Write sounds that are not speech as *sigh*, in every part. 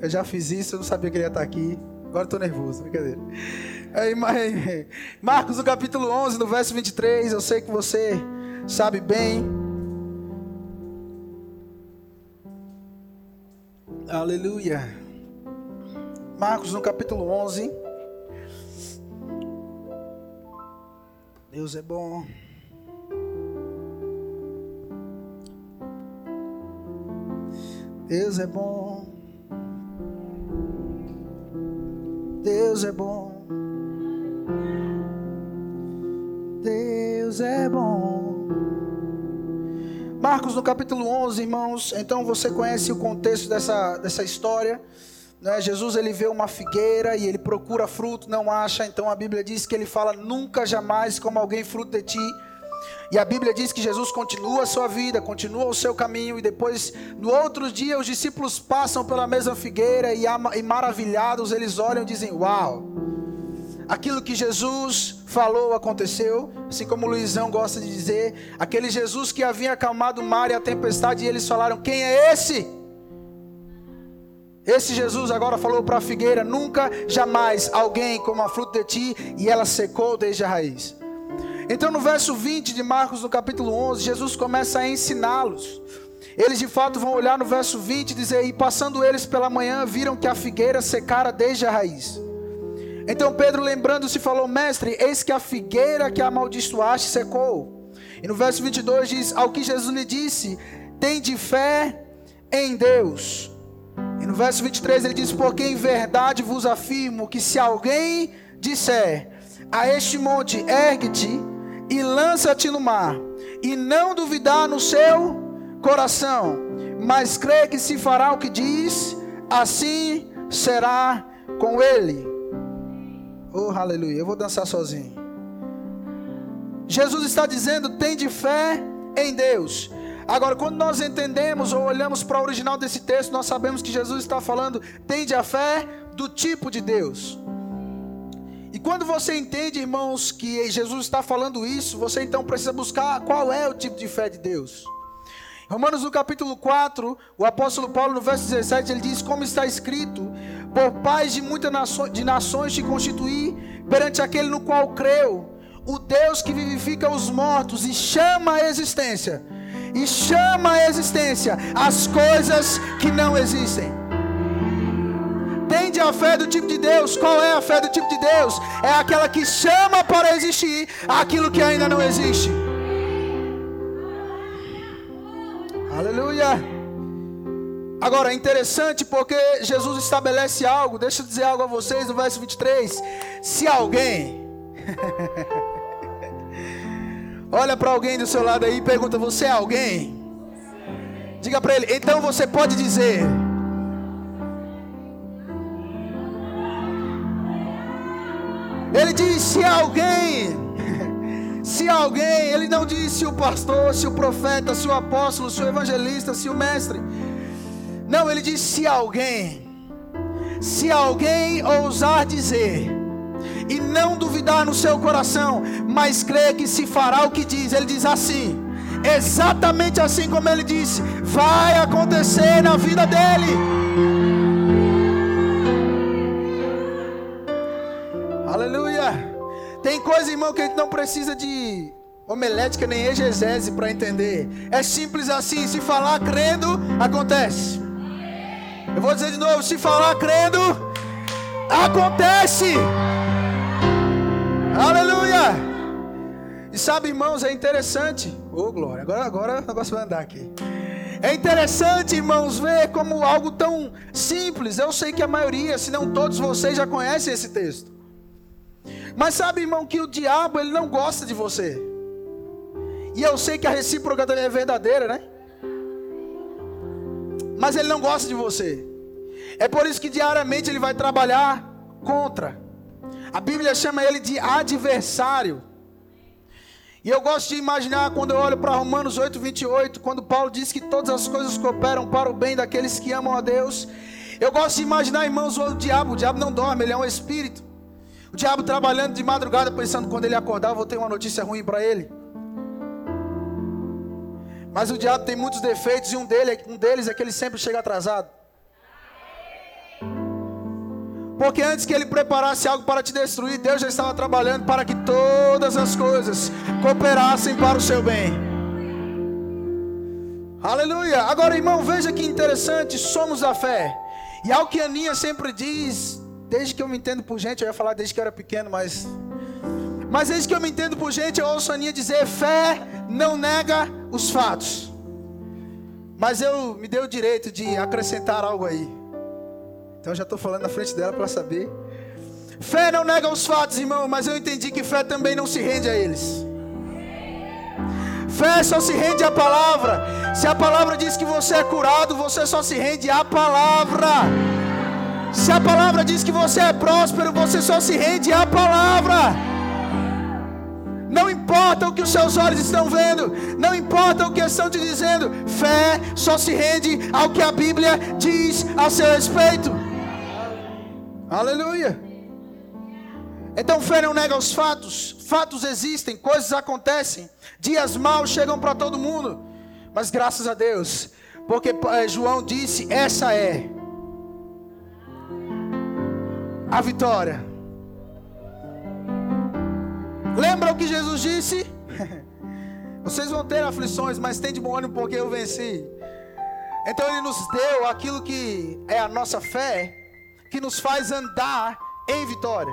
Eu já fiz isso, eu não sabia que ele ia estar aqui. Agora estou nervoso, brincadeira. Aí, *laughs* Marcos, no capítulo 11, no verso 23, eu sei que você sabe bem. Aleluia. Marcos, no capítulo 11. Deus é bom. Deus é bom. Deus é bom. Deus é bom. Marcos no capítulo 11, irmãos. Então você conhece o contexto dessa, dessa história. Né? Jesus ele vê uma figueira e ele procura fruto, não acha. Então a Bíblia diz que ele fala: Nunca jamais como alguém fruto de ti. E a Bíblia diz que Jesus continua a sua vida, continua o seu caminho, e depois, no outro dia, os discípulos passam pela mesma figueira e, e maravilhados eles olham e dizem: Uau! Aquilo que Jesus falou aconteceu, assim como Luizão gosta de dizer, aquele Jesus que havia acalmado o mar e a tempestade, e eles falaram: Quem é esse? Esse Jesus agora falou para a figueira: Nunca, jamais alguém como a fruta de ti, e ela secou desde a raiz. Então, no verso 20 de Marcos, no capítulo 11, Jesus começa a ensiná-los. Eles de fato vão olhar no verso 20 e dizer: E passando eles pela manhã, viram que a figueira secara desde a raiz. Então Pedro, lembrando-se, falou: Mestre, eis que a figueira que amaldiçoaste secou. E no verso 22 diz: Ao que Jesus lhe disse: Tem de fé em Deus. E no verso 23 ele diz: Porque em verdade vos afirmo que se alguém disser a este monte, ergue-te e lança-te no mar, e não duvidar no seu coração, mas crê que se fará o que diz, assim será com ele. Oh, aleluia. Eu vou dançar sozinho. Jesus está dizendo: tem de fé em Deus. Agora, quando nós entendemos ou olhamos para o original desse texto, nós sabemos que Jesus está falando: tende a fé do tipo de Deus. E quando você entende, irmãos, que Jesus está falando isso, você então precisa buscar qual é o tipo de fé de Deus. Romanos no capítulo 4, o apóstolo Paulo no verso 17, ele diz: Como está escrito, por paz de muitas nações, de nações te constituir perante aquele no qual creu, o Deus que vivifica os mortos e chama a existência, e chama a existência as coisas que não existem. Entende a fé do tipo de Deus? Qual é a fé do tipo de Deus? É aquela que chama para existir aquilo que ainda não existe. Aleluia. Agora é interessante porque Jesus estabelece algo. Deixa eu dizer algo a vocês no verso 23. Se alguém *laughs* olha para alguém do seu lado aí e pergunta: Você é alguém? Diga para ele: Então você pode dizer. Ele diz: se alguém, *laughs* se alguém, ele não diz se o pastor, se o profeta, se o apóstolo, se o evangelista, se o mestre. Não, ele diz: se alguém, se alguém ousar dizer, e não duvidar no seu coração, mas crer que se fará o que diz, ele diz assim, exatamente assim como ele disse, vai acontecer na vida dele. Aleluia. Tem coisa, irmão, que a gente não precisa de homelética nem exegese para entender. É simples assim. Se falar crendo, acontece. Eu vou dizer de novo: se falar crendo, acontece. Aleluia. E sabe, irmãos, é interessante. Ô, oh, glória. Agora, agora o negócio vai andar aqui. É interessante, irmãos, ver como algo tão simples. Eu sei que a maioria, se não todos vocês, já conhecem esse texto. Mas sabe, irmão, que o diabo ele não gosta de você. E eu sei que a recíproca também é verdadeira, né? Mas ele não gosta de você. É por isso que diariamente ele vai trabalhar contra. A Bíblia chama ele de adversário. E eu gosto de imaginar quando eu olho para Romanos 8, 28, quando Paulo diz que todas as coisas cooperam para o bem daqueles que amam a Deus. Eu gosto de imaginar, irmãos, o diabo. O diabo não dorme, ele é um espírito. O diabo trabalhando de madrugada, pensando quando ele acordar, vou ter uma notícia ruim para ele. Mas o diabo tem muitos defeitos e um, dele, um deles é que ele sempre chega atrasado. Porque antes que ele preparasse algo para te destruir, Deus já estava trabalhando para que todas as coisas cooperassem para o seu bem. Aleluia. Agora, irmão, veja que interessante, somos a fé. E algo que Aninha sempre diz, desde que eu me entendo por gente, eu ia falar desde que eu era pequeno, mas mas desde que eu me entendo por gente, eu ouço a Aninha dizer: fé não nega os fatos. Mas eu me dei o direito de acrescentar algo aí. Então eu já estou falando na frente dela para saber. Fé não nega os fatos, irmão, mas eu entendi que fé também não se rende a eles. Fé só se rende à palavra. Se a palavra diz que você é curado, você só se rende à palavra. Se a palavra diz que você é próspero, você só se rende à palavra. Não importa o que os seus olhos estão vendo, não importa o que estão te dizendo, fé só se rende ao que a Bíblia diz a seu respeito. Aleluia. Então fé não nega os fatos, fatos existem, coisas acontecem, dias maus chegam para todo mundo, mas graças a Deus, porque eh, João disse: essa é a vitória. Lembra o que Jesus disse? *laughs* Vocês vão ter aflições, mas tem de bom ânimo porque eu venci. Então ele nos deu aquilo que é a nossa fé, que nos faz andar em vitória.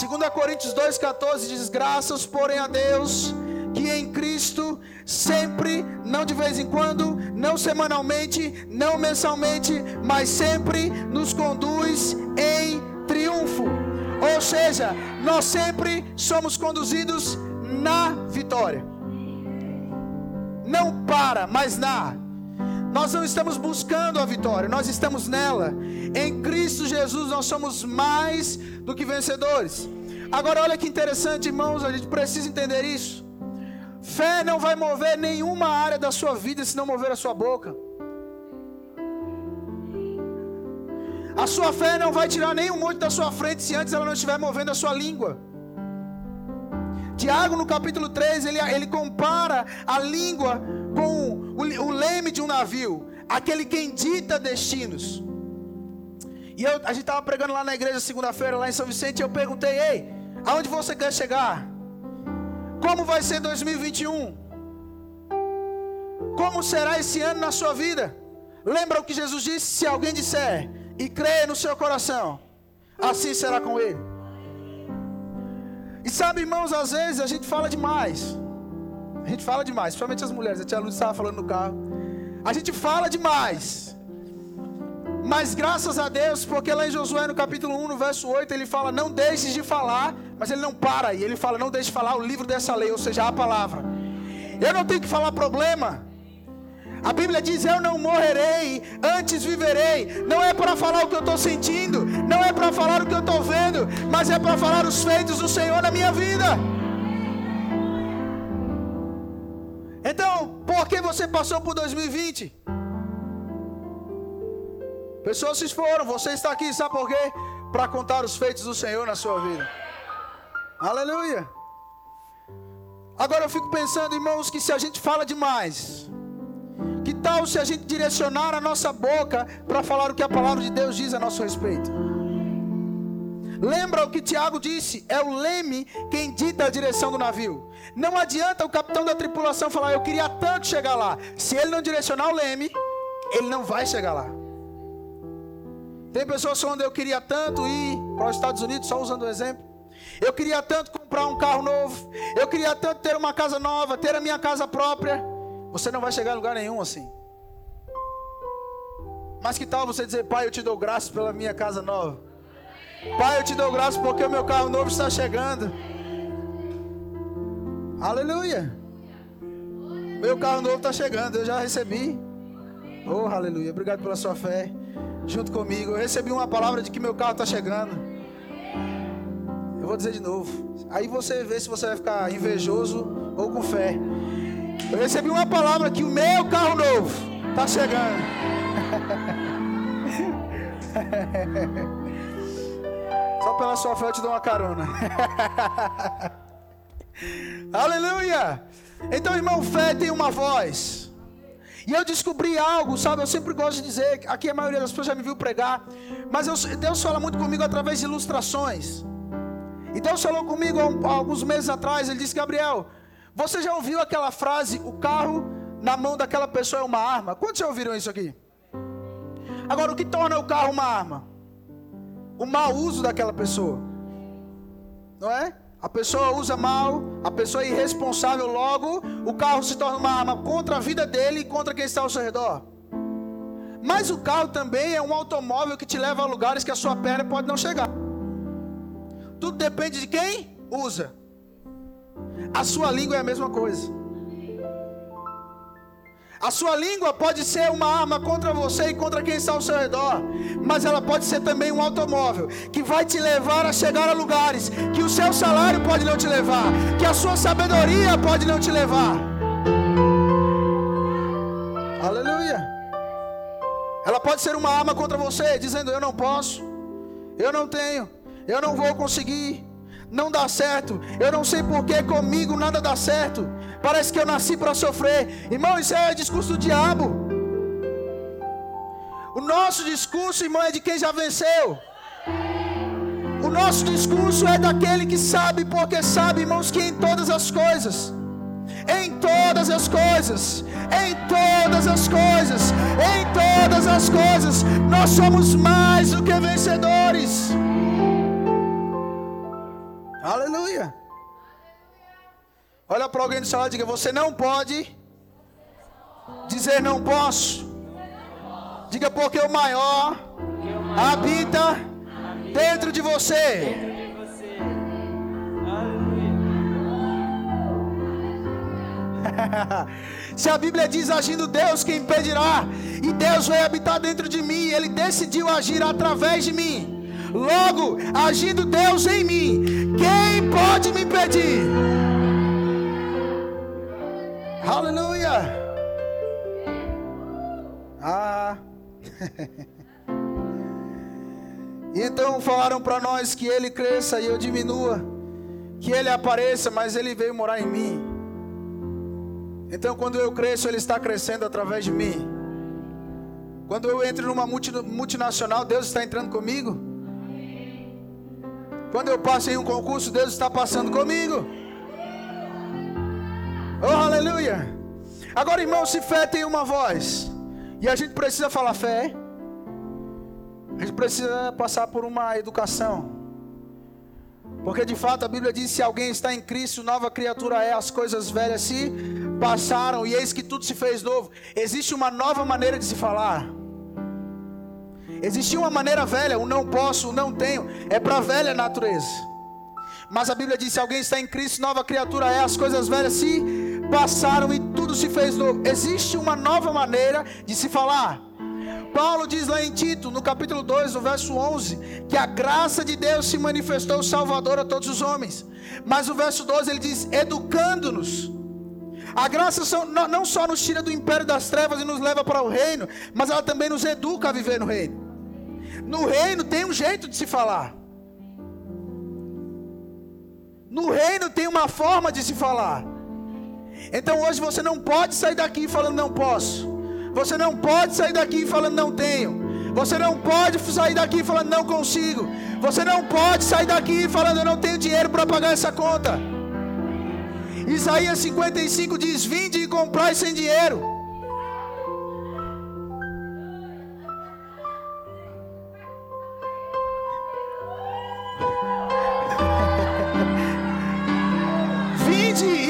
2 Coríntios 2,14 diz: Graças, porém, a Deus, que em Cristo, sempre, não de vez em quando, não semanalmente, não mensalmente, mas sempre nos conduz em triunfo. Ou seja, nós sempre somos conduzidos na vitória. Não para, mas na. Nós não estamos buscando a vitória, nós estamos nela. Em Cristo Jesus nós somos mais do que vencedores. Agora olha que interessante, irmãos, a gente precisa entender isso. Fé não vai mover nenhuma área da sua vida se não mover a sua boca. A sua fé não vai tirar nenhum monte da sua frente se antes ela não estiver movendo a sua língua. Tiago, no capítulo 3, ele, ele compara a língua com o, o leme de um navio, aquele quem dita destinos. E eu, a gente estava pregando lá na igreja segunda-feira, lá em São Vicente, e eu perguntei: Ei, aonde você quer chegar? Como vai ser 2021? Como será esse ano na sua vida? Lembra o que Jesus disse? Se alguém disser, e crê no seu coração, assim será com ele. E sabe, irmãos, às vezes a gente fala demais. A gente fala demais, principalmente as mulheres. A tia Luz estava falando no carro. A gente fala demais. Mas graças a Deus, porque lá em Josué no capítulo 1, no verso 8, ele fala: Não deixes de falar, mas ele não para aí. Ele fala: Não deixe de falar o livro dessa lei, ou seja, a palavra. Eu não tenho que falar problema. A Bíblia diz: Eu não morrerei, antes viverei. Não é para falar o que eu estou sentindo, não é para falar o que eu estou vendo, mas é para falar os feitos do Senhor na minha vida. Então, por que você passou por 2020? Pessoas se foram, você está aqui, sabe por quê? Para contar os feitos do Senhor na sua vida. Aleluia. Agora eu fico pensando, irmãos, que se a gente fala demais, que tal se a gente direcionar a nossa boca para falar o que a palavra de Deus diz a nosso respeito? Lembra o que Tiago disse? É o leme quem dita a direção do navio. Não adianta o capitão da tripulação falar, eu queria tanto chegar lá. Se ele não direcionar o leme, ele não vai chegar lá. Tem pessoas onde eu queria tanto ir para os Estados Unidos, só usando o exemplo. Eu queria tanto comprar um carro novo. Eu queria tanto ter uma casa nova, ter a minha casa própria. Você não vai chegar a lugar nenhum assim. Mas que tal você dizer, Pai, eu te dou graças pela minha casa nova. Pai, eu te dou graças porque o meu carro novo está chegando. Aleluia. Meu carro novo está chegando, eu já recebi. Oh, aleluia. Obrigado pela sua fé. Junto comigo. Eu recebi uma palavra de que meu carro está chegando. Eu vou dizer de novo. Aí você vê se você vai ficar invejoso ou com fé. Eu recebi uma palavra que o meu carro novo está chegando. *laughs* Só pela sua fé eu te dou uma carona. *laughs* Aleluia! Então, irmão, fé tem uma voz. E eu descobri algo, sabe? Eu sempre gosto de dizer, aqui a maioria das pessoas já me viu pregar, mas eu, Deus fala muito comigo através de ilustrações. E Deus falou comigo há, alguns meses atrás, ele disse: Gabriel, você já ouviu aquela frase, o carro na mão daquela pessoa é uma arma? Quantos já ouviram isso aqui? Agora, o que torna o carro uma arma? O mau uso daquela pessoa. Não é? A pessoa usa mal, a pessoa é irresponsável, logo o carro se torna uma arma contra a vida dele e contra quem está ao seu redor. Mas o carro também é um automóvel que te leva a lugares que a sua perna pode não chegar. Tudo depende de quem usa. A sua língua é a mesma coisa. A sua língua pode ser uma arma contra você e contra quem está ao seu redor, mas ela pode ser também um automóvel que vai te levar a chegar a lugares que o seu salário pode não te levar, que a sua sabedoria pode não te levar. Aleluia. Ela pode ser uma arma contra você, dizendo: Eu não posso, eu não tenho, eu não vou conseguir, não dá certo, eu não sei porque comigo nada dá certo. Parece que eu nasci para sofrer. Irmão, isso é discurso do diabo. O nosso discurso, irmão, é de quem já venceu. O nosso discurso é daquele que sabe, porque sabe, irmãos, que em todas as coisas, em todas as coisas, em todas as coisas, em todas as coisas, nós somos mais do que vencedores. Aleluia. Olha para alguém do seu lado e diga: Você não pode dizer não posso. Diga porque o maior habita dentro de você. *laughs* Se a Bíblia diz agindo Deus, quem impedirá? E Deus vai habitar dentro de mim, ele decidiu agir através de mim. Logo, agindo Deus em mim, quem pode me impedir? Aleluia! Ah! *laughs* então falaram para nós que ele cresça e eu diminua, que ele apareça, mas ele veio morar em mim. Então, quando eu cresço, ele está crescendo através de mim. Quando eu entro numa multinacional, Deus está entrando comigo. Quando eu passo em um concurso, Deus está passando comigo. Oh, aleluia. Agora, irmão, se fé tem uma voz, e a gente precisa falar fé, a gente precisa passar por uma educação. Porque de fato a Bíblia diz: se alguém está em Cristo, nova criatura é, as coisas velhas se passaram, e eis que tudo se fez novo. Existe uma nova maneira de se falar. Existia uma maneira velha, o não posso, o não tenho, é para a velha natureza. Mas a Bíblia diz: se alguém está em Cristo, nova criatura é, as coisas velhas se passaram e tudo se fez novo. Existe uma nova maneira de se falar. Paulo diz lá em Tito, no capítulo 2, no verso 11, que a graça de Deus se manifestou salvador a todos os homens. Mas o verso 12 ele diz: educando-nos. A graça não só nos tira do império das trevas e nos leva para o reino, mas ela também nos educa a viver no reino. No reino tem um jeito de se falar. No reino tem uma forma de se falar. Então hoje você não pode sair daqui falando não posso. Você não pode sair daqui falando não tenho. Você não pode sair daqui falando não consigo. Você não pode sair daqui falando eu não tenho dinheiro para pagar essa conta. Isaías 55 diz: Vinde e comprai sem dinheiro.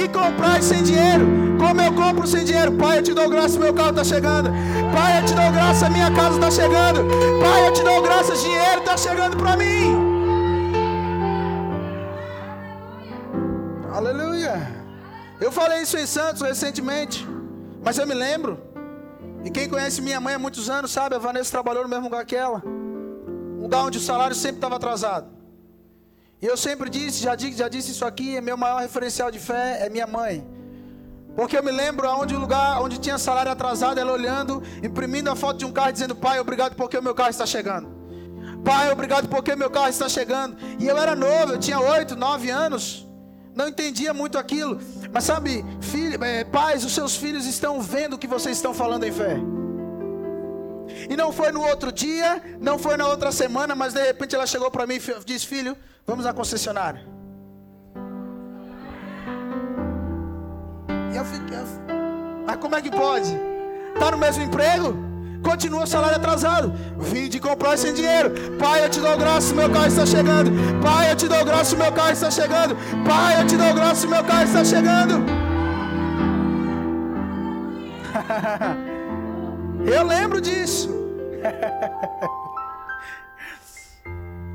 Comprar sem dinheiro. Como eu compro sem dinheiro? Pai, eu te dou graça, meu carro está chegando. Pai, eu te dou graça, minha casa está chegando. Pai, eu te dou graça, dinheiro está chegando para mim. Aleluia. Eu falei isso em Santos recentemente, mas eu me lembro. E quem conhece minha mãe há muitos anos sabe, a Vanessa trabalhou no mesmo lugar que ela. Um lugar onde o salário sempre estava atrasado. E eu sempre disse, já, disse, já disse isso aqui, é meu maior referencial de fé é minha mãe. Porque eu me lembro aonde o lugar onde tinha salário atrasado, ela olhando, imprimindo a foto de um carro dizendo: "Pai, obrigado porque o meu carro está chegando". Pai, obrigado porque o meu carro está chegando. E eu era novo, eu tinha oito, nove anos. Não entendia muito aquilo, Mas sabe, filho, é, pais, os seus filhos estão vendo o que vocês estão falando em fé. E não foi no outro dia, não foi na outra semana, mas de repente ela chegou para mim e disse: Filho, vamos à concessionária. E eu fiquei, mas como é que pode? Está no mesmo emprego? Continua o salário atrasado. Vim de comprar sem dinheiro. Pai, eu te dou graça, meu carro está chegando. Pai, eu te dou graça, meu carro está chegando. Pai, eu te dou graça, meu carro está chegando. *laughs* eu lembro disso. *laughs*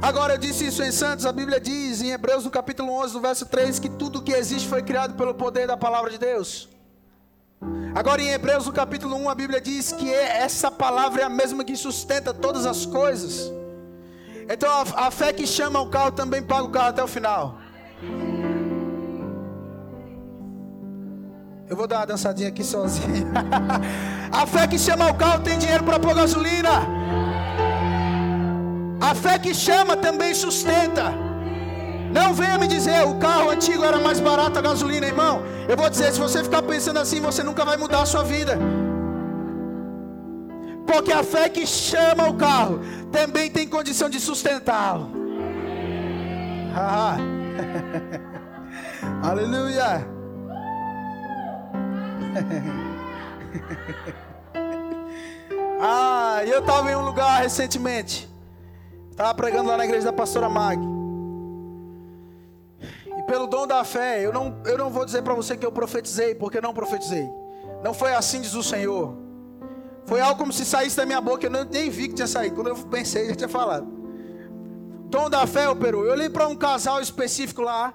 Agora eu disse isso em Santos, a Bíblia diz em Hebreus no capítulo 11, no verso 3, que tudo que existe foi criado pelo poder da palavra de Deus. Agora em Hebreus no capítulo 1 a Bíblia diz que é, essa palavra é a mesma que sustenta todas as coisas. Então a, a fé que chama o carro também paga o carro até o final. Eu vou dar uma dançadinha aqui sozinho. *laughs* a fé que chama o carro tem dinheiro para pôr gasolina. A fé que chama também sustenta. Não venha me dizer, o carro antigo era mais barato a gasolina, irmão. Eu vou dizer, se você ficar pensando assim, você nunca vai mudar a sua vida. Porque a fé que chama o carro também tem condição de sustentá-lo. Ah. *laughs* Aleluia. *laughs* ah, eu estava em um lugar recentemente. Estava pregando lá na igreja da pastora Mag pelo dom da fé, eu não, eu não vou dizer para você que eu profetizei, porque não profetizei. Não foi assim, diz o Senhor. Foi algo como se saísse da minha boca, eu nem vi que tinha saído. Quando eu pensei, já tinha falado. Dom da fé operou. Eu olhei para um casal específico lá.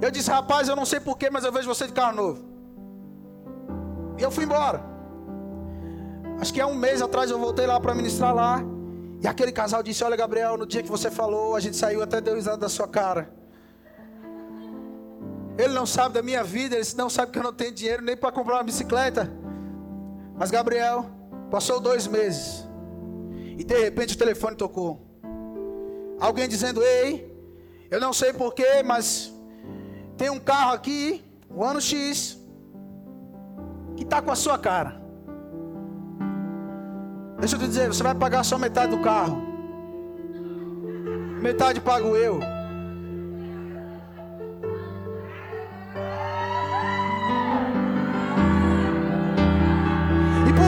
Eu disse, rapaz, eu não sei porquê, mas eu vejo você de carro novo. E eu fui embora. Acho que há um mês atrás eu voltei lá para ministrar lá. E aquele casal disse: Olha, Gabriel, no dia que você falou, a gente saiu até deu risada da sua cara. Ele não sabe da minha vida, ele não sabe que eu não tenho dinheiro nem para comprar uma bicicleta. Mas Gabriel, passou dois meses. E de repente o telefone tocou. Alguém dizendo: Ei, eu não sei porquê, mas tem um carro aqui, o ano X, que está com a sua cara. Deixa eu te dizer, você vai pagar só metade do carro. Metade pago eu.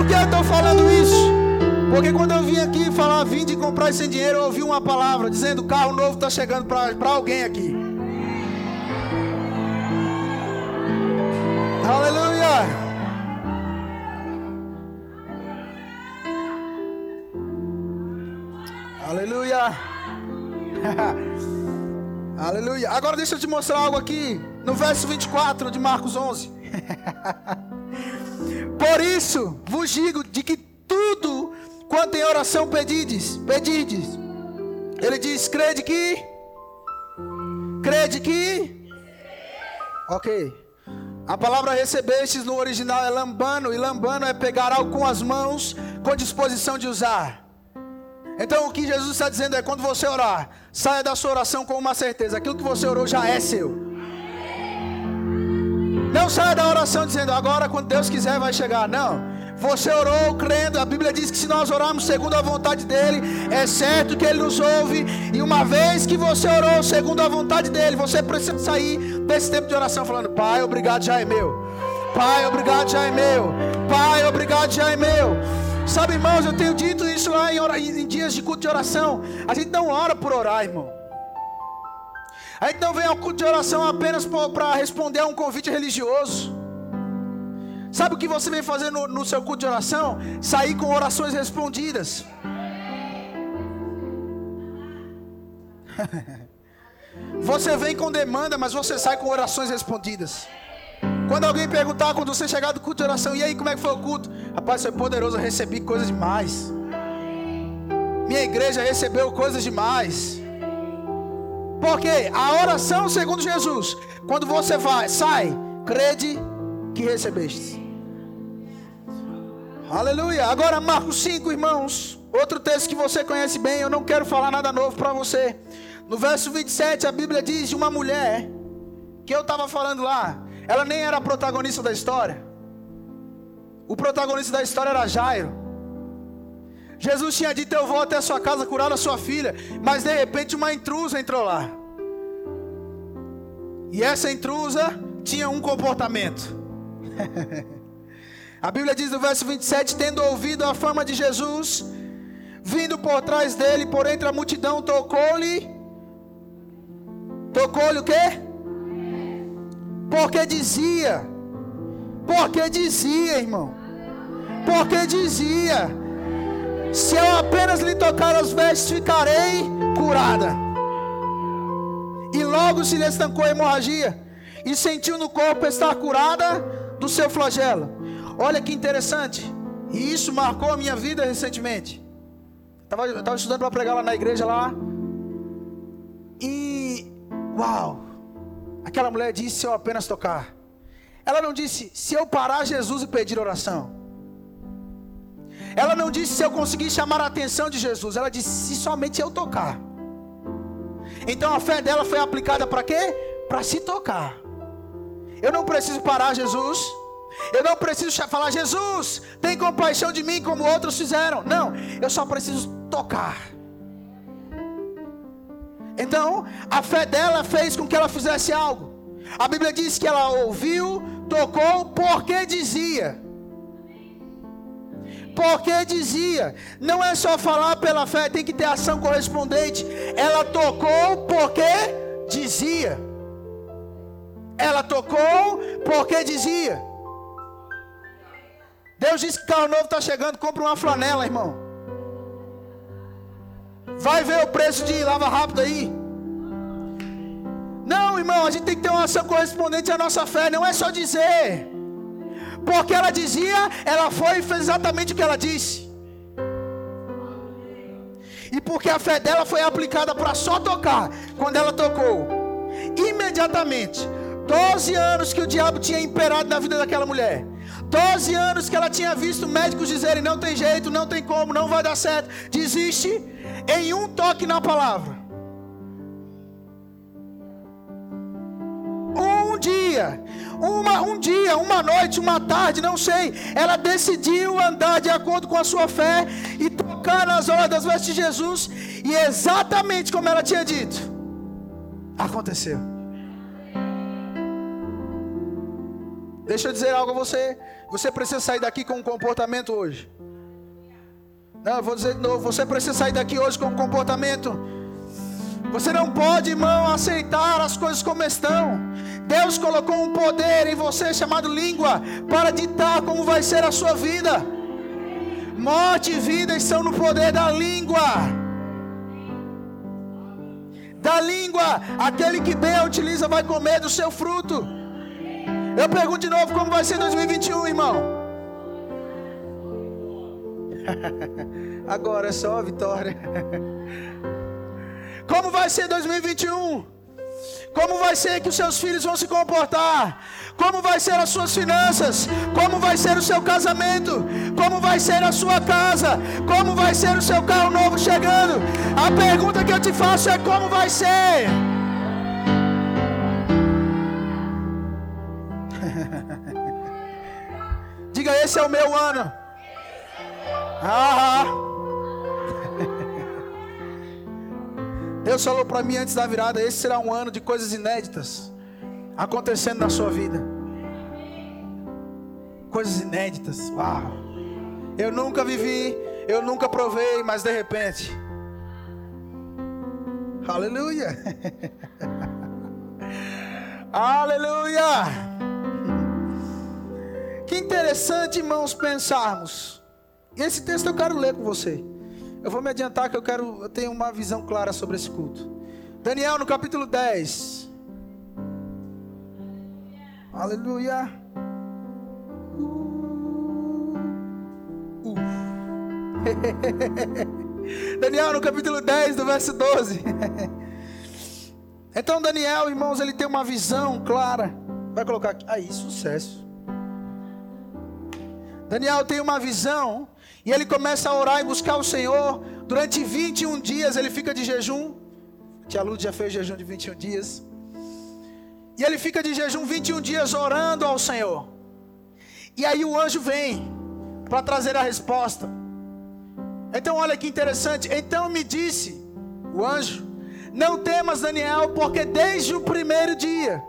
que eu estou falando isso? Porque quando eu vim aqui falar, vim de comprar sem dinheiro, eu ouvi uma palavra dizendo: carro novo está chegando para alguém aqui. Aleluia. Agora deixa eu te mostrar algo aqui. No verso 24 de Marcos 11. *laughs* Por isso vos digo de que tudo quanto em oração pedides, pedides. Ele diz: crede que, crede que, ok. A palavra recebestes no original é lambano, e lambano é pegar algo com as mãos com disposição de usar. Então o que Jesus está dizendo é: quando você orar, saia da sua oração com uma certeza: aquilo que você orou já é seu. Não saia da oração dizendo agora quando Deus quiser vai chegar. Não. Você orou crendo. A Bíblia diz que se nós orarmos segundo a vontade dele, é certo que ele nos ouve. E uma vez que você orou segundo a vontade dele, você precisa sair desse tempo de oração falando: Pai, obrigado, já é meu. Pai, obrigado, já é meu. Pai, obrigado, já é meu. Sabe, irmãos, eu tenho dito isso lá em, em dias de culto de oração. A gente não ora por orar, irmão. A gente não vem ao culto de oração apenas para responder a um convite religioso. Sabe o que você vem fazer no, no seu culto de oração? Sair com orações respondidas. *laughs* Você vem com demanda, mas você sai com orações respondidas. Quando alguém perguntar, quando você chegar do culto de oração, e aí, como é que foi o culto? Rapaz, foi poderoso, eu recebi coisas demais. Minha igreja recebeu coisas demais. Porque a oração segundo Jesus, quando você vai, sai, crede que recebeste. Aleluia. Agora Marcos 5, irmãos. Outro texto que você conhece bem, eu não quero falar nada novo para você. No verso 27, a Bíblia diz de uma mulher que eu estava falando lá. Ela nem era a protagonista da história. O protagonista da história era Jairo. Jesus tinha dito: Eu vou até a sua casa curar a sua filha. Mas de repente uma intrusa entrou lá. E essa intrusa tinha um comportamento. *laughs* a Bíblia diz no verso 27: Tendo ouvido a fama de Jesus, vindo por trás dele, por entre a multidão, tocou-lhe. Tocou-lhe o quê? Porque dizia. Porque dizia, irmão. Porque dizia: Se eu apenas lhe tocar os vestes, ficarei curada. E logo se lhe estancou a hemorragia. E sentiu no corpo estar curada do seu flagelo. Olha que interessante. E isso marcou a minha vida recentemente. Estava estudando para pregar lá na igreja lá. E uau! Aquela mulher disse: se eu apenas tocar. Ela não disse: se eu parar Jesus e pedir oração. Ela não disse se eu conseguir chamar a atenção de Jesus. Ela disse: se somente eu tocar. Então a fé dela foi aplicada para quê? Para se tocar. Eu não preciso parar Jesus. Eu não preciso falar, Jesus, tem compaixão de mim como outros fizeram. Não, eu só preciso tocar. Então, a fé dela fez com que ela fizesse algo. A Bíblia diz que ela ouviu, tocou, porque dizia. Porque dizia, não é só falar pela fé, tem que ter ação correspondente. Ela tocou porque dizia. Ela tocou porque dizia. Deus disse que carro novo está chegando, compra uma flanela, irmão. Vai ver o preço de lava rápido aí. Não, irmão, a gente tem que ter uma ação correspondente à nossa fé, não é só dizer. Porque ela dizia, ela foi e fez exatamente o que ela disse. E porque a fé dela foi aplicada para só tocar, quando ela tocou, imediatamente, 12 anos que o diabo tinha imperado na vida daquela mulher. 12 anos que ela tinha visto médicos dizerem: não tem jeito, não tem como, não vai dar certo, desiste, em um toque na palavra. Um dia, uma, um dia, uma noite, uma tarde, não sei, ela decidiu andar de acordo com a sua fé e tocar nas horas das vestes de Jesus, e exatamente como ela tinha dito, aconteceu. Deixa eu dizer algo a você. Você precisa sair daqui com um comportamento hoje. Não, eu vou dizer de novo. Você precisa sair daqui hoje com um comportamento. Você não pode, irmão, aceitar as coisas como estão. Deus colocou um poder em você chamado língua para ditar como vai ser a sua vida. Morte e vida estão no poder da língua. Da língua, aquele que bem utiliza vai comer do seu fruto. Eu pergunto de novo como vai ser 2021, irmão. *laughs* Agora é só a vitória. *laughs* Como vai ser 2021? Como vai ser que os seus filhos vão se comportar? Como vai ser as suas finanças? Como vai ser o seu casamento? Como vai ser a sua casa? Como vai ser o seu carro novo chegando? A pergunta que eu te faço é como vai ser? Esse é o meu ano. Ah, *laughs* Deus falou para mim antes da virada: esse será um ano de coisas inéditas acontecendo na sua vida. Coisas inéditas. Uau. Eu nunca vivi, eu nunca provei, mas de repente. Aleluia. *laughs* Aleluia. Que interessante, irmãos, pensarmos. Esse texto eu quero ler com você. Eu vou me adiantar que eu quero, eu tenho uma visão clara sobre esse culto. Daniel no capítulo 10. Aleluia. Uh. *laughs* Daniel no capítulo 10, do verso 12. *laughs* então Daniel, irmãos, ele tem uma visão clara. Vai colocar aqui. Aí, sucesso. Daniel tem uma visão e ele começa a orar e buscar o Senhor. Durante 21 dias ele fica de jejum. Tia Lúcia já fez jejum de 21 dias. E ele fica de jejum 21 dias orando ao Senhor. E aí o anjo vem para trazer a resposta. Então olha que interessante. Então me disse o anjo: Não temas, Daniel, porque desde o primeiro dia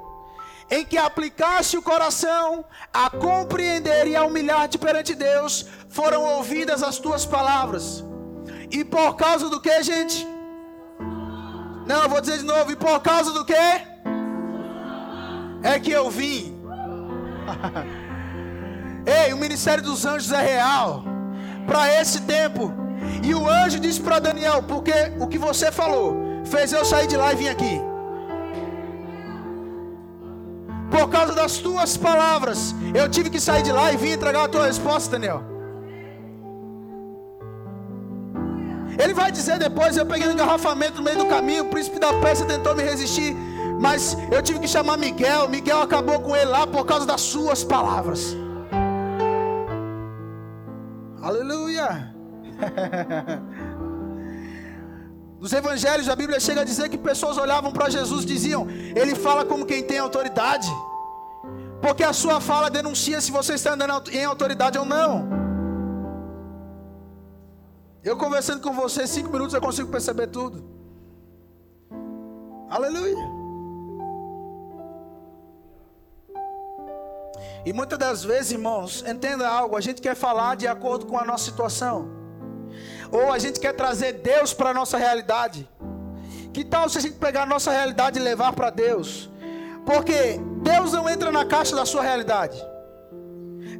em que aplicaste o coração a compreender e a humilhar-te perante Deus, foram ouvidas as tuas palavras. E por causa do que, gente? Não, vou dizer de novo. E por causa do que? É que eu vim. *laughs* Ei, o ministério dos anjos é real. Para esse tempo. E o anjo disse para Daniel: Porque o que você falou fez eu sair de lá e vir aqui. Causa das tuas palavras, eu tive que sair de lá e vir entregar a tua resposta, Daniel. Ele vai dizer depois: Eu peguei um engarrafamento no meio do caminho, o príncipe da Pérsia tentou me resistir, mas eu tive que chamar Miguel. Miguel acabou com ele lá por causa das suas palavras. Aleluia. *laughs* Nos evangelhos, a Bíblia chega a dizer que pessoas olhavam para Jesus e diziam: Ele fala como quem tem autoridade. Porque a sua fala denuncia se você está andando em autoridade ou não. Eu conversando com você cinco minutos eu consigo perceber tudo. Aleluia. E muitas das vezes, irmãos, entenda algo, a gente quer falar de acordo com a nossa situação. Ou a gente quer trazer Deus para a nossa realidade. Que tal se a gente pegar a nossa realidade e levar para Deus? Porque Deus não entra na caixa da sua realidade.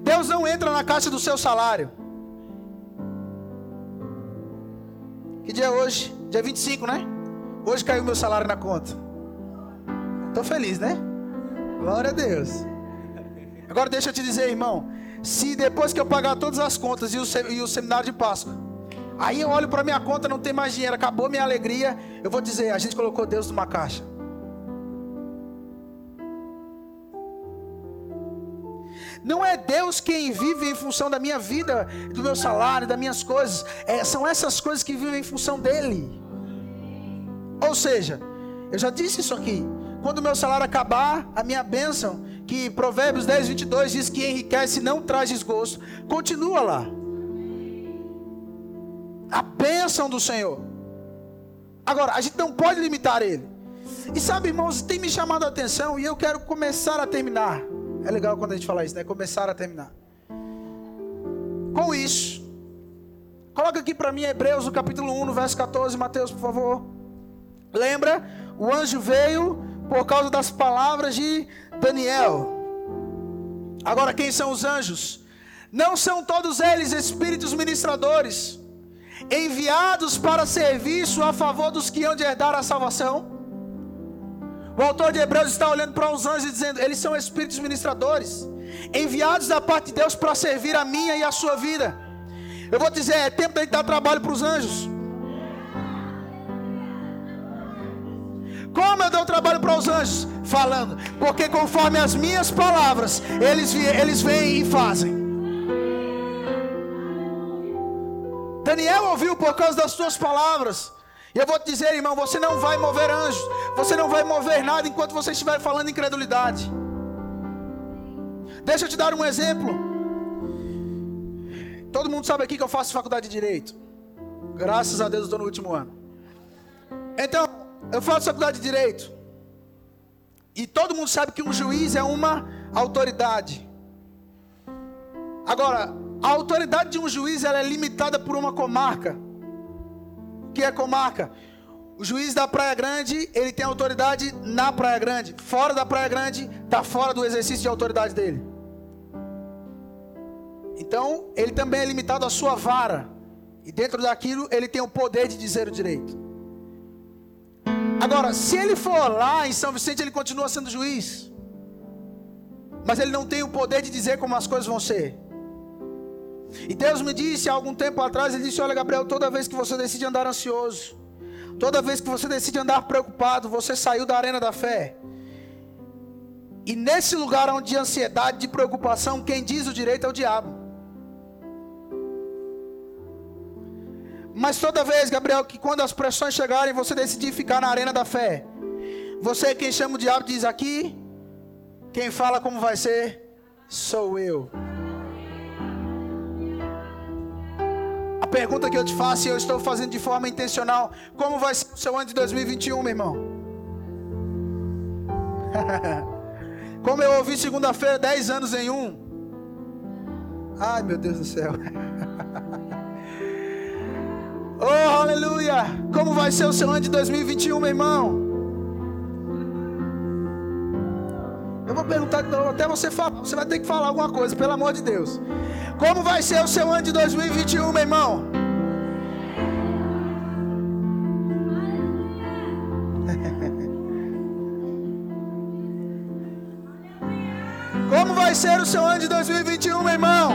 Deus não entra na caixa do seu salário. Que dia é hoje? Dia 25, né? Hoje caiu meu salário na conta. Estou feliz, né? Glória a Deus. Agora deixa eu te dizer, irmão. Se depois que eu pagar todas as contas e o, e o seminário de Páscoa, aí eu olho para minha conta, não tem mais dinheiro, acabou minha alegria, eu vou dizer, a gente colocou Deus numa caixa. Não é Deus quem vive em função da minha vida, do meu salário, das minhas coisas. É, são essas coisas que vivem em função dele. Ou seja, eu já disse isso aqui. Quando o meu salário acabar, a minha bênção, que Provérbios 10, 22 diz que enriquece e não traz desgosto, continua lá. A bênção do Senhor. Agora, a gente não pode limitar ele. E sabe, irmãos, tem me chamado a atenção e eu quero começar a terminar. É legal quando a gente fala isso, né? Começar a terminar. Com isso, coloca aqui para mim Hebreus, o capítulo 1, no verso 14, Mateus, por favor. Lembra? O anjo veio por causa das palavras de Daniel. Agora, quem são os anjos? Não são todos eles espíritos ministradores, enviados para serviço a favor dos que hão de herdar a salvação? O autor de Hebreus está olhando para os anjos e dizendo: eles são espíritos ministradores, enviados da parte de Deus para servir a minha e a sua vida. Eu vou dizer: é tempo de dar trabalho para os anjos. Como eu dou trabalho para os anjos? Falando, porque conforme as minhas palavras, eles, eles vêm e fazem. Daniel ouviu por causa das suas palavras. E eu vou te dizer, irmão, você não vai mover anjos, você não vai mover nada enquanto você estiver falando incredulidade. Deixa eu te dar um exemplo. Todo mundo sabe aqui que eu faço faculdade de direito. Graças a Deus eu estou no último ano. Então, eu faço faculdade de direito. E todo mundo sabe que um juiz é uma autoridade. Agora, a autoridade de um juiz ela é limitada por uma comarca que é comarca. O juiz da Praia Grande, ele tem autoridade na Praia Grande. Fora da Praia Grande, está fora do exercício de autoridade dele. Então, ele também é limitado à sua vara. E dentro daquilo, ele tem o poder de dizer o direito. Agora, se ele for lá em São Vicente, ele continua sendo juiz. Mas ele não tem o poder de dizer como as coisas vão ser. E Deus me disse há algum tempo atrás, ele disse: "Olha, Gabriel, toda vez que você decide andar ansioso, toda vez que você decide andar preocupado, você saiu da arena da fé. E nesse lugar onde de ansiedade, de preocupação, quem diz o direito é o diabo. Mas toda vez, Gabriel, que quando as pressões chegarem, você decidir ficar na arena da fé, você é quem chama o diabo diz aqui Quem fala como vai ser, sou eu. Pergunta que eu te faço e eu estou fazendo de forma intencional: como vai ser o seu ano de 2021, meu irmão? *laughs* como eu ouvi segunda-feira, 10 anos em um. Ai, meu Deus do céu. *laughs* oh, aleluia! Como vai ser o seu ano de 2021, meu irmão? Eu vou perguntar de novo, até você falar. Você vai ter que falar alguma coisa, pelo amor de Deus. Como vai ser o seu ano de 2021, meu irmão? *laughs* Como vai ser o seu ano de 2021, meu irmão?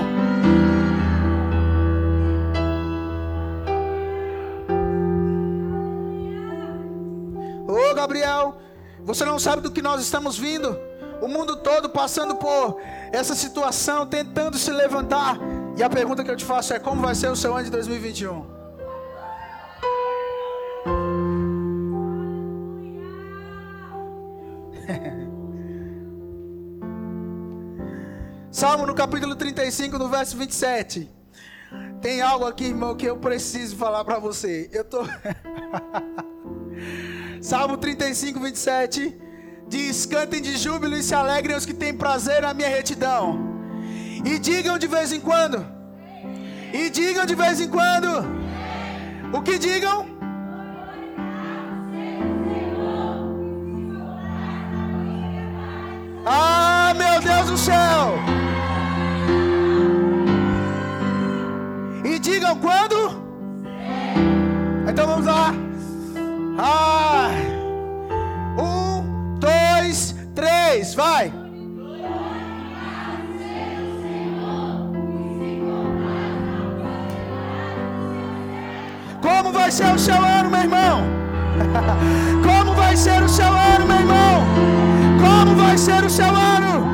Ô Gabriel, você não sabe do que nós estamos vindo o mundo todo passando por essa situação, tentando se levantar. E a pergunta que eu te faço é: como vai ser o seu ano de 2021? *laughs* Salmo no capítulo 35, no verso 27. Tem algo aqui, irmão, que eu preciso falar para você. Eu tô *laughs* Salmo 35, 27 diz: Cantem de júbilo e se alegrem os que têm prazer na minha retidão. E digam de vez em quando. E digam de vez em quando. O que digam? Ah, ser o seu ano, meu irmão? *laughs* Como vai ser o seu ano, meu irmão? Como vai ser o seu ano?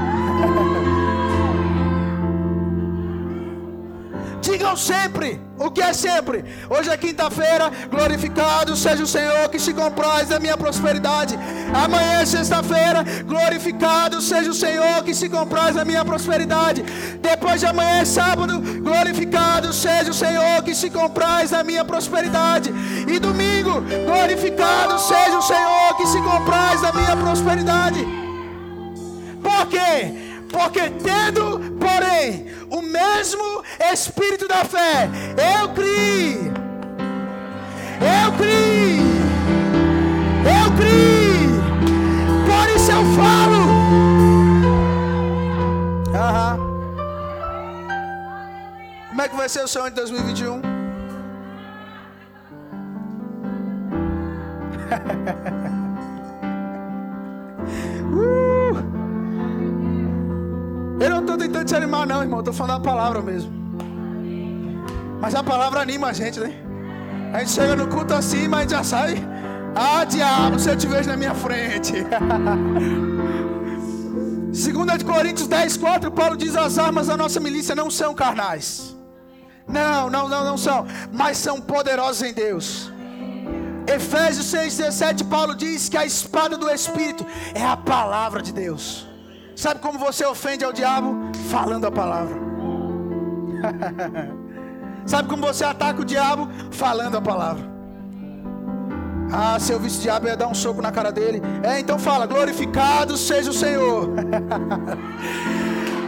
*laughs* Digam sempre. O que é sempre? Hoje é quinta-feira. Glorificado seja o Senhor que se compraz da minha prosperidade. Amanhã é sexta-feira. Glorificado seja o Senhor que se compraz da minha prosperidade. Depois de amanhã é sábado. Glorificado seja o Senhor que se compraz da minha prosperidade. E domingo. Glorificado seja o Senhor que se compraz da minha prosperidade. Por quê? Porque tendo, porém, o mesmo espírito da fé, eu criei. Eu criei. Eu criei. Por isso eu falo. Aham. Como é que vai ser o seu ano de 2021? Irmão. Estou falando a palavra mesmo. Mas a palavra anima a gente, né? A gente chega no culto assim, mas já sai. Ah, diabo, se eu te vejo na minha frente. *laughs* 2 de Coríntios 10, 4, Paulo diz: as armas da nossa milícia não são carnais. Não, não, não, não são. Mas são poderosas em Deus. Efésios 6, 17, Paulo diz que a espada do Espírito é a palavra de Deus. Sabe como você ofende ao diabo? Falando a palavra. *laughs* Sabe como você ataca o diabo? Falando a palavra. Ah, se eu visse o diabo, eu ia dar um soco na cara dele. É, então fala: glorificado seja o Senhor. *laughs*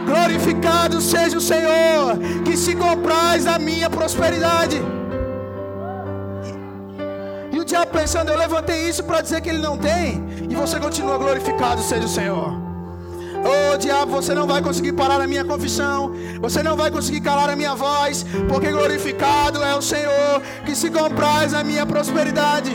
glorificado seja o Senhor, que se compraz da minha prosperidade. E o diabo pensando, eu levantei isso para dizer que ele não tem, e você continua glorificado seja o Senhor. Oh diabo, você não vai conseguir parar a minha confissão, você não vai conseguir calar a minha voz, porque glorificado é o Senhor que se compraz na minha prosperidade.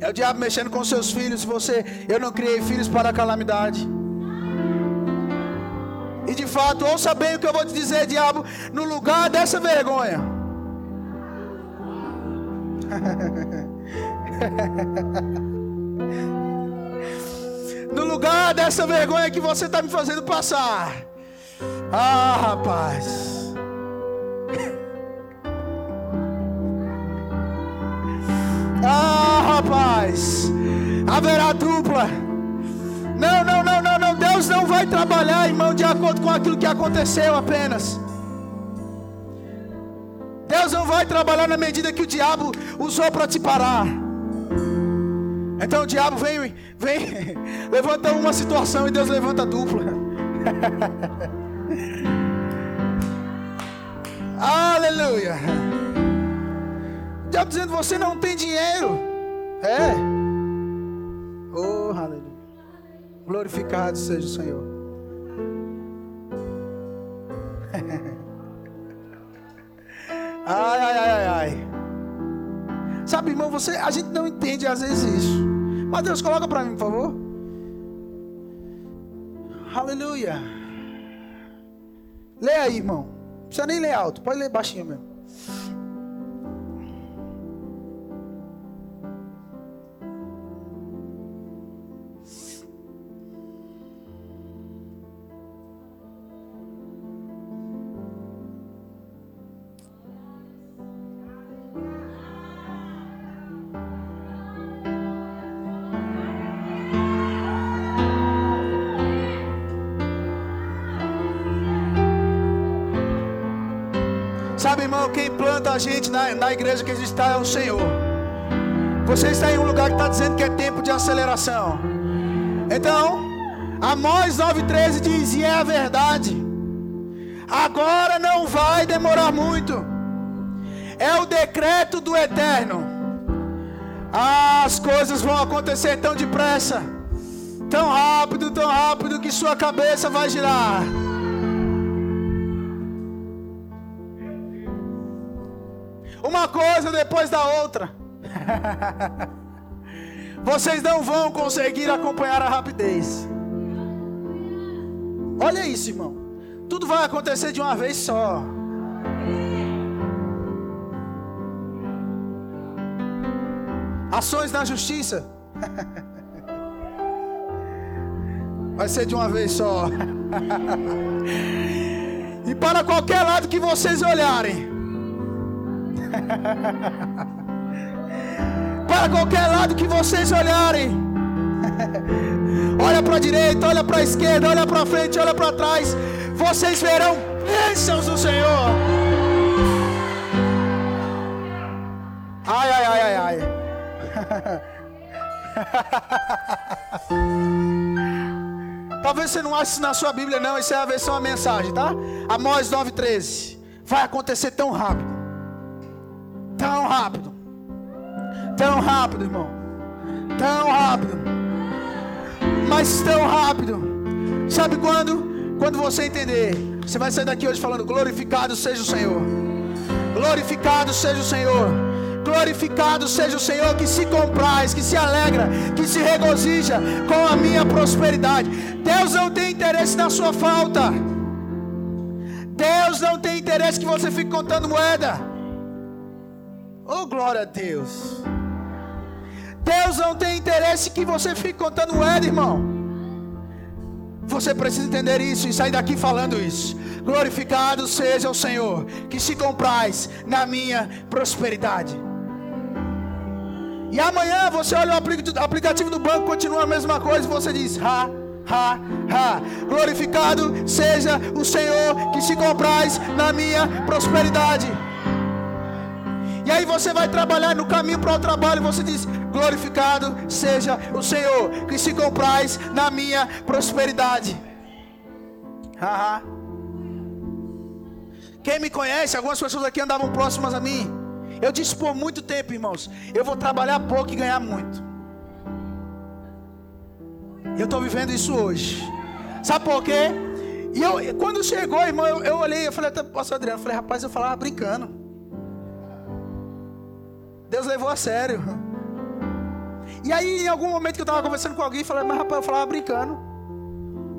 É o diabo mexendo com seus filhos. Você, eu não criei filhos para a calamidade. E de fato, ouça bem o que eu vou te dizer, diabo, no lugar dessa vergonha. *laughs* *laughs* no lugar dessa vergonha que você está me fazendo passar. Ah, rapaz. *laughs* Ah, rapaz. Haverá dupla. Não, não, não, não, não. Deus não vai trabalhar, irmão, de acordo com aquilo que aconteceu apenas. Deus não vai trabalhar na medida que o diabo usou para te parar. Então o diabo vem, vem, *laughs* levanta uma situação e Deus levanta dupla. *laughs* Aleluia. O diabo dizendo: Você não tem dinheiro. É. Oh, aleluia. Glorificado seja o Senhor. Você, a gente não entende às vezes isso. Mas Deus, coloca para mim, por favor. Aleluia. Leia aí, irmão. Não precisa nem ler alto, pode ler baixinho mesmo. Gente na, na igreja que a gente está é o Senhor. Você está em um lugar que está dizendo que é tempo de aceleração. Então, Amós 9,13 diz: E é a verdade. Agora não vai demorar muito. É o decreto do eterno. As coisas vão acontecer tão depressa, tão rápido, tão rápido que sua cabeça vai girar. Uma coisa depois da outra. *laughs* Vocês não vão conseguir acompanhar a rapidez. Olha isso, irmão. Tudo vai acontecer de uma vez só. Ações na justiça. *laughs* Vai ser de uma vez só. *laughs* e para qualquer lado que vocês olharem, *laughs* Para qualquer lado que vocês olharem, *laughs* olha para a direita, olha para a esquerda, olha para frente, olha para trás, vocês verão bênçãos do Senhor. Ai, ai, ai, ai, ai. *laughs* Talvez você não ache isso na sua Bíblia, não. Isso é a versão a mensagem, tá? Amós 9,13. Vai acontecer tão rápido. Tão rápido. Tão rápido, irmão. Tão rápido. Mas tão rápido. Sabe quando? Quando você entender. Você vai sair daqui hoje falando: Glorificado seja o Senhor. Glorificado seja o Senhor. Glorificado seja o Senhor que se compraz, que se alegra, que se regozija com a minha prosperidade. Deus não tem interesse na sua falta. Deus não tem interesse que você fique contando moeda. Oh, glória a Deus. Deus não tem interesse que você fique contando moeda, irmão. Você precisa entender isso e sair daqui falando isso. Glorificado seja o Senhor, que se compraz na minha prosperidade. E amanhã você olha o aplicativo do banco, continua a mesma coisa, e você diz: ha, ha, ha. Glorificado seja o Senhor, que se compraz na minha prosperidade. E aí você vai trabalhar no caminho para o trabalho, você diz: Glorificado seja o Senhor, que se compraz na minha prosperidade. Quem me conhece, algumas pessoas aqui andavam próximas a mim. Eu disse por muito tempo, irmãos, eu vou trabalhar pouco e ganhar muito. Eu estou vivendo isso hoje. Sabe por quê? E eu, quando chegou, irmão, eu, eu olhei, eu falei até pastor Adriano, eu falei, rapaz, eu falava brincando. Deus levou a sério. E aí, em algum momento que eu estava conversando com alguém, falei, mas rapaz, eu falava brincando.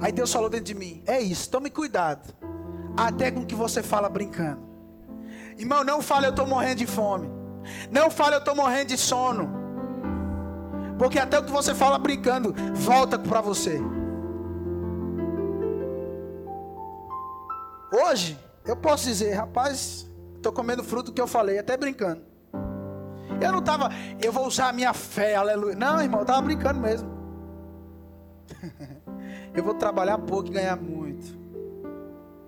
Aí Deus falou dentro de mim: É isso, tome cuidado. Até com que você fala brincando. Irmão, não fale eu estou morrendo de fome. Não fale eu estou morrendo de sono. Porque até o que você fala brincando, volta para você. Hoje, eu posso dizer, rapaz, estou comendo fruto que eu falei, até brincando. Eu não estava, eu vou usar a minha fé, aleluia. Não, irmão, eu estava brincando mesmo. *laughs* eu vou trabalhar pouco e ganhar muito.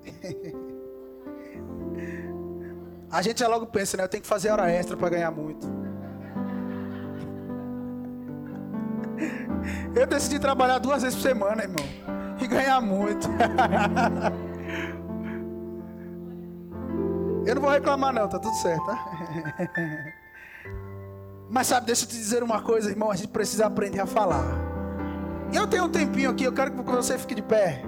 *laughs* a gente já logo pensa, né? Eu tenho que fazer hora extra para ganhar muito. *laughs* Eu decidi trabalhar duas vezes por semana, irmão. E ganhar muito. Eu não vou reclamar, não, tá tudo certo, tá? Mas sabe, deixa eu te dizer uma coisa, irmão. A gente precisa aprender a falar. Eu tenho um tempinho aqui, eu quero que você fique de pé.